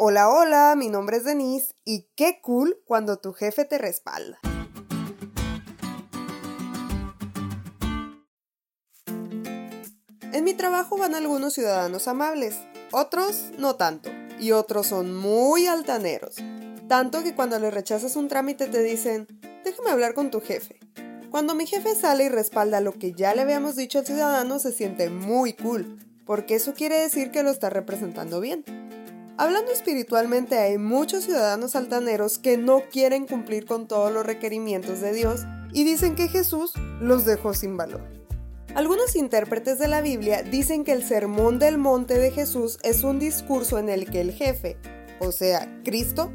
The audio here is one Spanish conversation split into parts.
Hola, hola, mi nombre es Denise y qué cool cuando tu jefe te respalda. En mi trabajo van algunos ciudadanos amables, otros no tanto, y otros son muy altaneros, tanto que cuando le rechazas un trámite te dicen, déjame hablar con tu jefe. Cuando mi jefe sale y respalda lo que ya le habíamos dicho al ciudadano se siente muy cool, porque eso quiere decir que lo está representando bien. Hablando espiritualmente, hay muchos ciudadanos altaneros que no quieren cumplir con todos los requerimientos de Dios y dicen que Jesús los dejó sin valor. Algunos intérpretes de la Biblia dicen que el sermón del monte de Jesús es un discurso en el que el jefe, o sea, Cristo,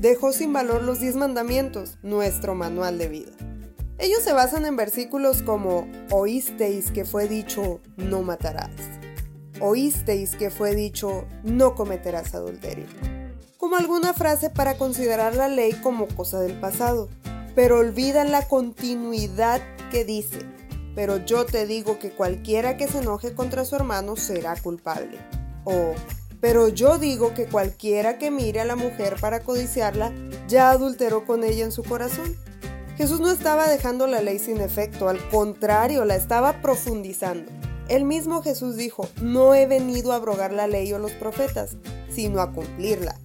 dejó sin valor los diez mandamientos, nuestro manual de vida. Ellos se basan en versículos como oísteis que fue dicho no matarás oísteis que fue dicho, no cometerás adulterio. Como alguna frase para considerar la ley como cosa del pasado, pero olvidan la continuidad que dice, pero yo te digo que cualquiera que se enoje contra su hermano será culpable. O, pero yo digo que cualquiera que mire a la mujer para codiciarla ya adulteró con ella en su corazón. Jesús no estaba dejando la ley sin efecto, al contrario, la estaba profundizando. El mismo Jesús dijo, no he venido a abrogar la ley o los profetas, sino a cumplirla.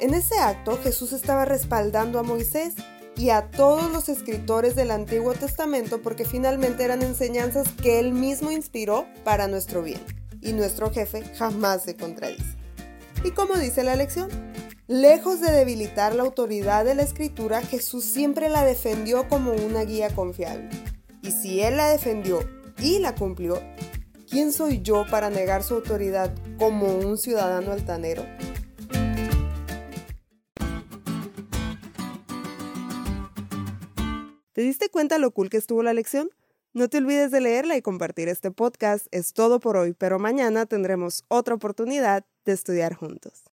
En ese acto Jesús estaba respaldando a Moisés y a todos los escritores del Antiguo Testamento porque finalmente eran enseñanzas que él mismo inspiró para nuestro bien. Y nuestro jefe jamás se contradice. ¿Y como dice la lección? Lejos de debilitar la autoridad de la escritura, Jesús siempre la defendió como una guía confiable. Y si Él la defendió y la cumplió, ¿Quién soy yo para negar su autoridad como un ciudadano altanero? ¿Te diste cuenta lo cool que estuvo la lección? No te olvides de leerla y compartir este podcast. Es todo por hoy, pero mañana tendremos otra oportunidad de estudiar juntos.